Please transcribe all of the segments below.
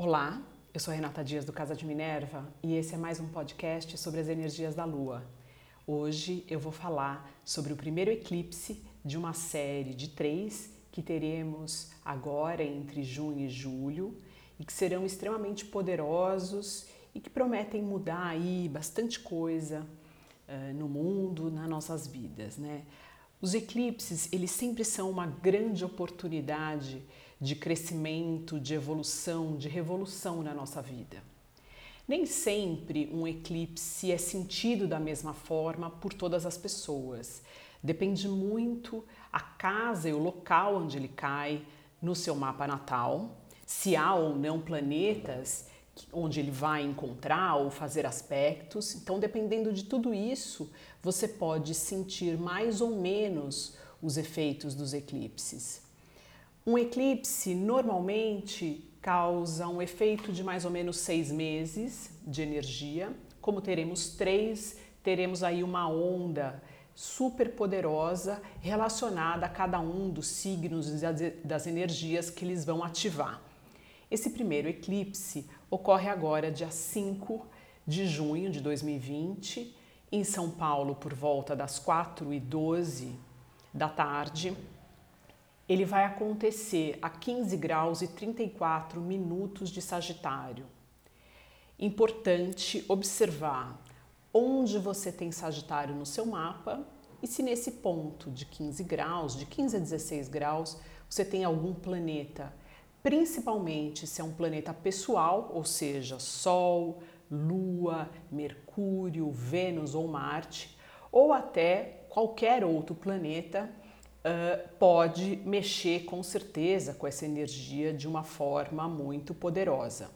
Olá, eu sou Renata Dias do Casa de Minerva e esse é mais um podcast sobre as energias da Lua. Hoje eu vou falar sobre o primeiro eclipse de uma série de três que teremos agora entre junho e julho e que serão extremamente poderosos e que prometem mudar aí bastante coisa uh, no mundo, nas nossas vidas, né? Os eclipses, eles sempre são uma grande oportunidade de crescimento, de evolução, de revolução na nossa vida. Nem sempre um eclipse é sentido da mesma forma por todas as pessoas. Depende muito a casa e o local onde ele cai no seu mapa natal, se há ou não planetas onde ele vai encontrar ou fazer aspectos. Então, dependendo de tudo isso, você pode sentir mais ou menos os efeitos dos eclipses. Um eclipse normalmente causa um efeito de mais ou menos seis meses de energia. Como teremos três, teremos aí uma onda super poderosa relacionada a cada um dos signos e das energias que eles vão ativar. Esse primeiro eclipse ocorre agora, dia 5 de junho de 2020, em São Paulo, por volta das 4 e 12 da tarde. Ele vai acontecer a 15 graus e 34 minutos de Sagitário. Importante observar onde você tem Sagitário no seu mapa e se nesse ponto de 15 graus, de 15 a 16 graus, você tem algum planeta principalmente se é um planeta pessoal, ou seja, Sol, Lua, Mercúrio, Vênus ou Marte, ou até qualquer outro planeta pode mexer com certeza com essa energia de uma forma muito poderosa.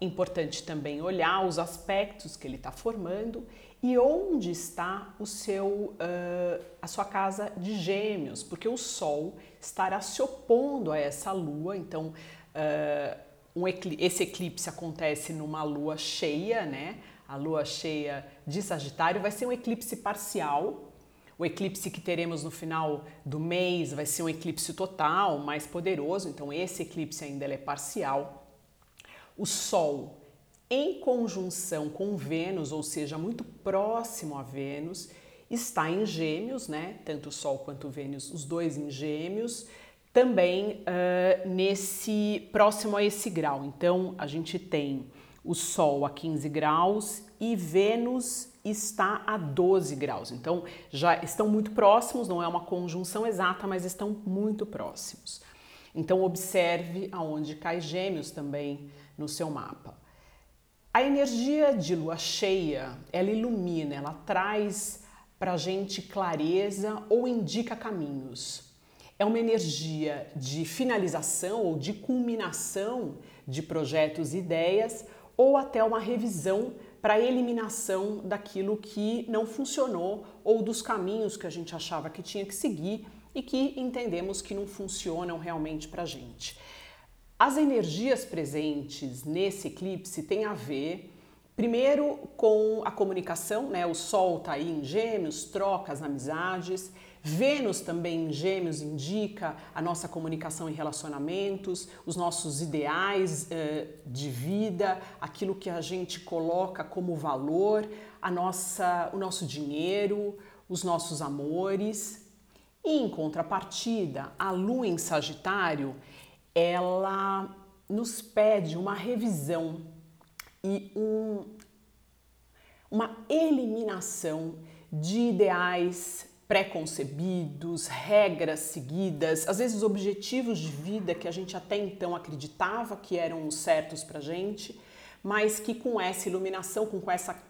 Importante também olhar os aspectos que ele está formando e onde está o seu, uh, a sua casa de gêmeos, porque o Sol estará se opondo a essa Lua, então uh, um esse eclipse acontece numa Lua cheia, né? A Lua cheia de Sagitário vai ser um eclipse parcial, o eclipse que teremos no final do mês vai ser um eclipse total, mais poderoso, então esse eclipse ainda é parcial o Sol em conjunção com Vênus, ou seja, muito próximo a Vênus, está em Gêmeos, né? Tanto o Sol quanto Vênus, os dois em Gêmeos, também uh, nesse próximo a esse grau. Então a gente tem o Sol a 15 graus e Vênus está a 12 graus. Então já estão muito próximos, não é uma conjunção exata, mas estão muito próximos. Então observe aonde cai Gêmeos também no seu mapa. A energia de lua cheia, ela ilumina, ela traz para a gente clareza ou indica caminhos. É uma energia de finalização ou de culminação de projetos e ideias ou até uma revisão para eliminação daquilo que não funcionou ou dos caminhos que a gente achava que tinha que seguir e que entendemos que não funcionam realmente para a gente. As energias presentes nesse eclipse têm a ver, primeiro, com a comunicação, né? O Sol está aí em Gêmeos, trocas, amizades. Vênus também em Gêmeos indica a nossa comunicação em relacionamentos, os nossos ideais eh, de vida, aquilo que a gente coloca como valor, a nossa, o nosso dinheiro, os nossos amores. E em contrapartida, a Lua em Sagitário ela nos pede uma revisão e um, uma eliminação de ideais preconcebidos, regras seguidas, às vezes objetivos de vida que a gente até então acreditava que eram certos para gente, mas que com essa iluminação, com essa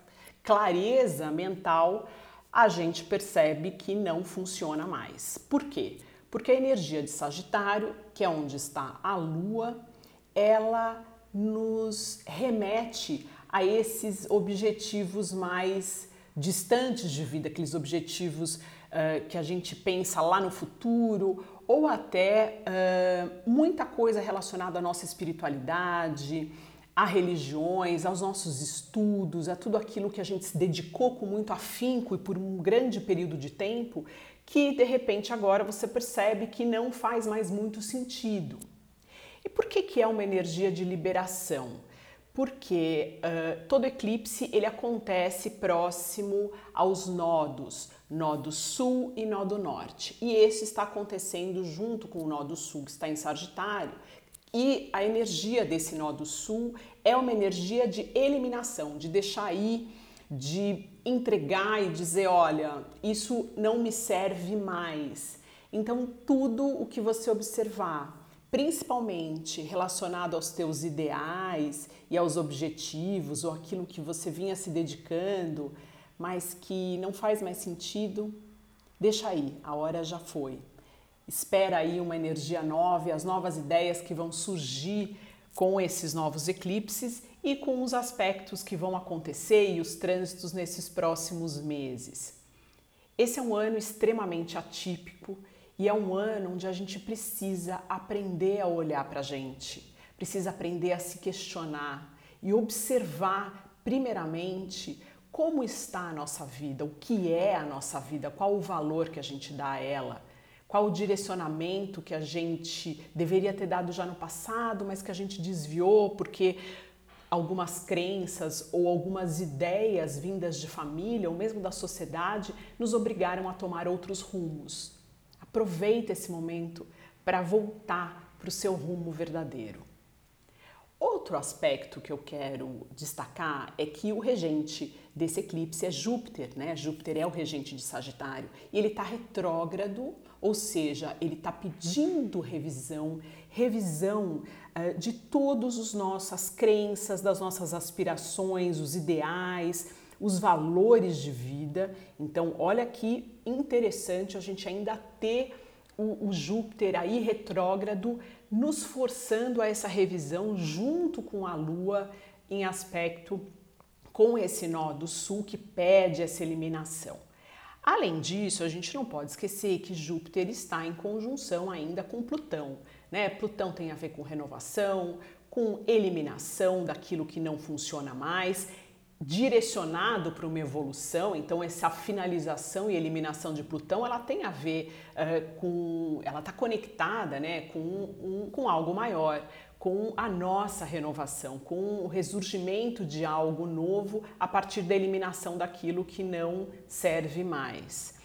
clareza mental, a gente percebe que não funciona mais. Por quê? Porque a energia de Sagitário, que é onde está a Lua, ela nos remete a esses objetivos mais distantes de vida, aqueles objetivos uh, que a gente pensa lá no futuro, ou até uh, muita coisa relacionada à nossa espiritualidade, a religiões, aos nossos estudos, a tudo aquilo que a gente se dedicou com muito afinco e por um grande período de tempo, que de repente agora você percebe que não faz mais muito sentido. Por que, que é uma energia de liberação? Porque uh, todo eclipse ele acontece próximo aos nodos, nodo sul e nodo norte. E esse está acontecendo junto com o nodo sul, que está em Sagitário. E a energia desse nodo sul é uma energia de eliminação, de deixar ir, de entregar e dizer: olha, isso não me serve mais. Então, tudo o que você observar, principalmente relacionado aos teus ideais e aos objetivos ou aquilo que você vinha se dedicando, mas que não faz mais sentido, deixa aí, a hora já foi. Espera aí uma energia nova e as novas ideias que vão surgir com esses novos eclipses e com os aspectos que vão acontecer e os trânsitos nesses próximos meses. Esse é um ano extremamente atípico e é um ano onde a gente precisa aprender a olhar para a gente, precisa aprender a se questionar e observar, primeiramente, como está a nossa vida, o que é a nossa vida, qual o valor que a gente dá a ela, qual o direcionamento que a gente deveria ter dado já no passado, mas que a gente desviou porque algumas crenças ou algumas ideias vindas de família ou mesmo da sociedade nos obrigaram a tomar outros rumos. Aproveita esse momento para voltar para o seu rumo verdadeiro. Outro aspecto que eu quero destacar é que o regente desse eclipse é Júpiter, né? Júpiter é o regente de Sagitário e ele está retrógrado, ou seja, ele está pedindo revisão, revisão uh, de todas as nossas crenças, das nossas aspirações, os ideais, os valores de vida. Então, olha que interessante a gente ainda ter o, o Júpiter aí retrógrado nos forçando a essa revisão junto com a Lua em aspecto com esse nó do sul que pede essa eliminação. Além disso, a gente não pode esquecer que Júpiter está em conjunção ainda com Plutão. Né? Plutão tem a ver com renovação, com eliminação daquilo que não funciona mais direcionado para uma evolução, então essa finalização e eliminação de Plutão, ela tem a ver uh, com, ela está conectada, né, com, um, com algo maior, com a nossa renovação, com o ressurgimento de algo novo a partir da eliminação daquilo que não serve mais.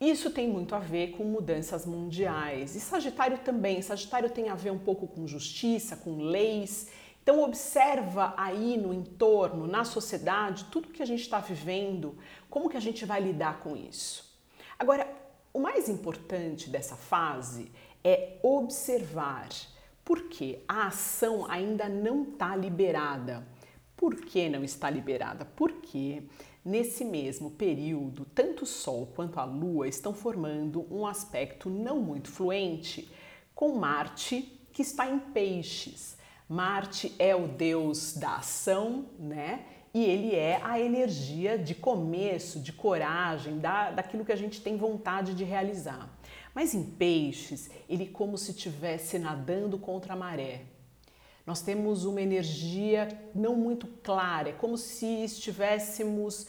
Isso tem muito a ver com mudanças mundiais. E Sagitário também. Sagitário tem a ver um pouco com justiça, com leis então observa aí no entorno, na sociedade, tudo que a gente está vivendo, como que a gente vai lidar com isso. Agora, o mais importante dessa fase é observar porque a ação ainda não está liberada. Por que não está liberada? Porque nesse mesmo período, tanto o Sol quanto a Lua estão formando um aspecto não muito fluente com Marte, que está em Peixes. Marte é o deus da ação, né? E ele é a energia de começo, de coragem, da, daquilo que a gente tem vontade de realizar. Mas em peixes, ele como se estivesse nadando contra a maré. Nós temos uma energia não muito clara, é como se estivéssemos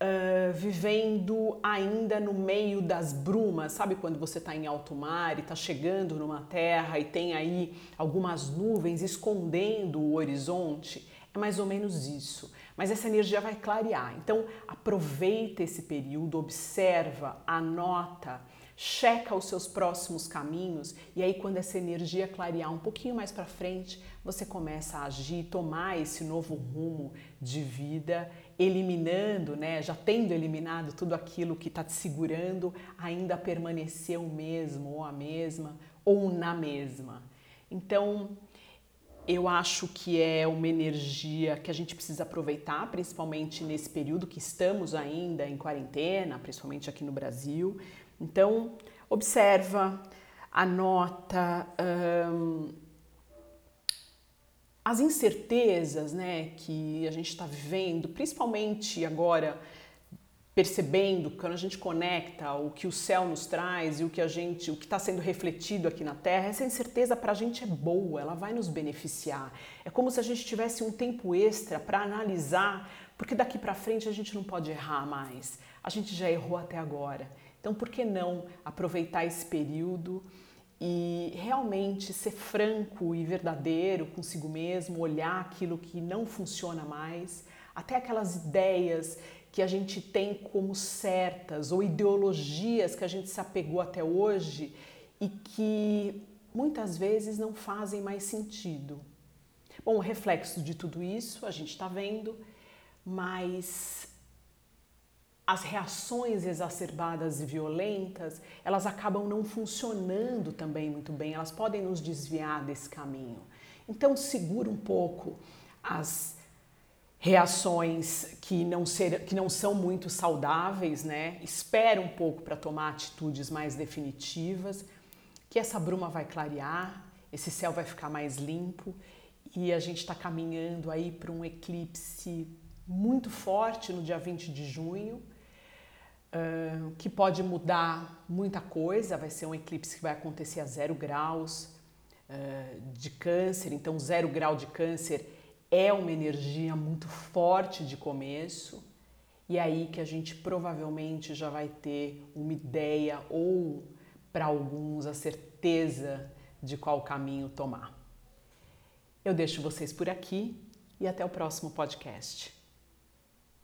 uh, vivendo ainda no meio das brumas, sabe quando você está em alto mar e está chegando numa terra e tem aí algumas nuvens escondendo o horizonte? É mais ou menos isso. Mas essa energia vai clarear. Então aproveita esse período, observa, anota checa os seus próximos caminhos e aí quando essa energia clarear um pouquinho mais para frente, você começa a agir, tomar esse novo rumo de vida, eliminando, né, já tendo eliminado tudo aquilo que está te segurando, ainda permanecer o mesmo ou a mesma ou na mesma. Então, eu acho que é uma energia que a gente precisa aproveitar, principalmente nesse período que estamos ainda em quarentena, principalmente aqui no Brasil. Então, observa, anota hum, as incertezas né, que a gente está vivendo, principalmente agora percebendo quando a gente conecta o que o céu nos traz e o que a gente, o que está sendo refletido aqui na Terra, essa incerteza para a gente é boa, ela vai nos beneficiar. É como se a gente tivesse um tempo extra para analisar, porque daqui para frente a gente não pode errar mais. A gente já errou até agora. Então, por que não aproveitar esse período e realmente ser franco e verdadeiro consigo mesmo, olhar aquilo que não funciona mais, até aquelas ideias que a gente tem como certas ou ideologias que a gente se apegou até hoje e que muitas vezes não fazem mais sentido. Bom, o reflexo de tudo isso a gente está vendo, mas as reações exacerbadas e violentas, elas acabam não funcionando também muito bem, elas podem nos desviar desse caminho. Então, segura um pouco as reações que não, ser, que não são muito saudáveis, né? Espera um pouco para tomar atitudes mais definitivas, que essa bruma vai clarear, esse céu vai ficar mais limpo e a gente está caminhando aí para um eclipse muito forte no dia 20 de junho que pode mudar muita coisa. Vai ser um eclipse que vai acontecer a zero graus uh, de câncer, então zero grau de câncer é uma energia muito forte de começo. E é aí que a gente provavelmente já vai ter uma ideia ou para alguns a certeza de qual caminho tomar. Eu deixo vocês por aqui e até o próximo podcast.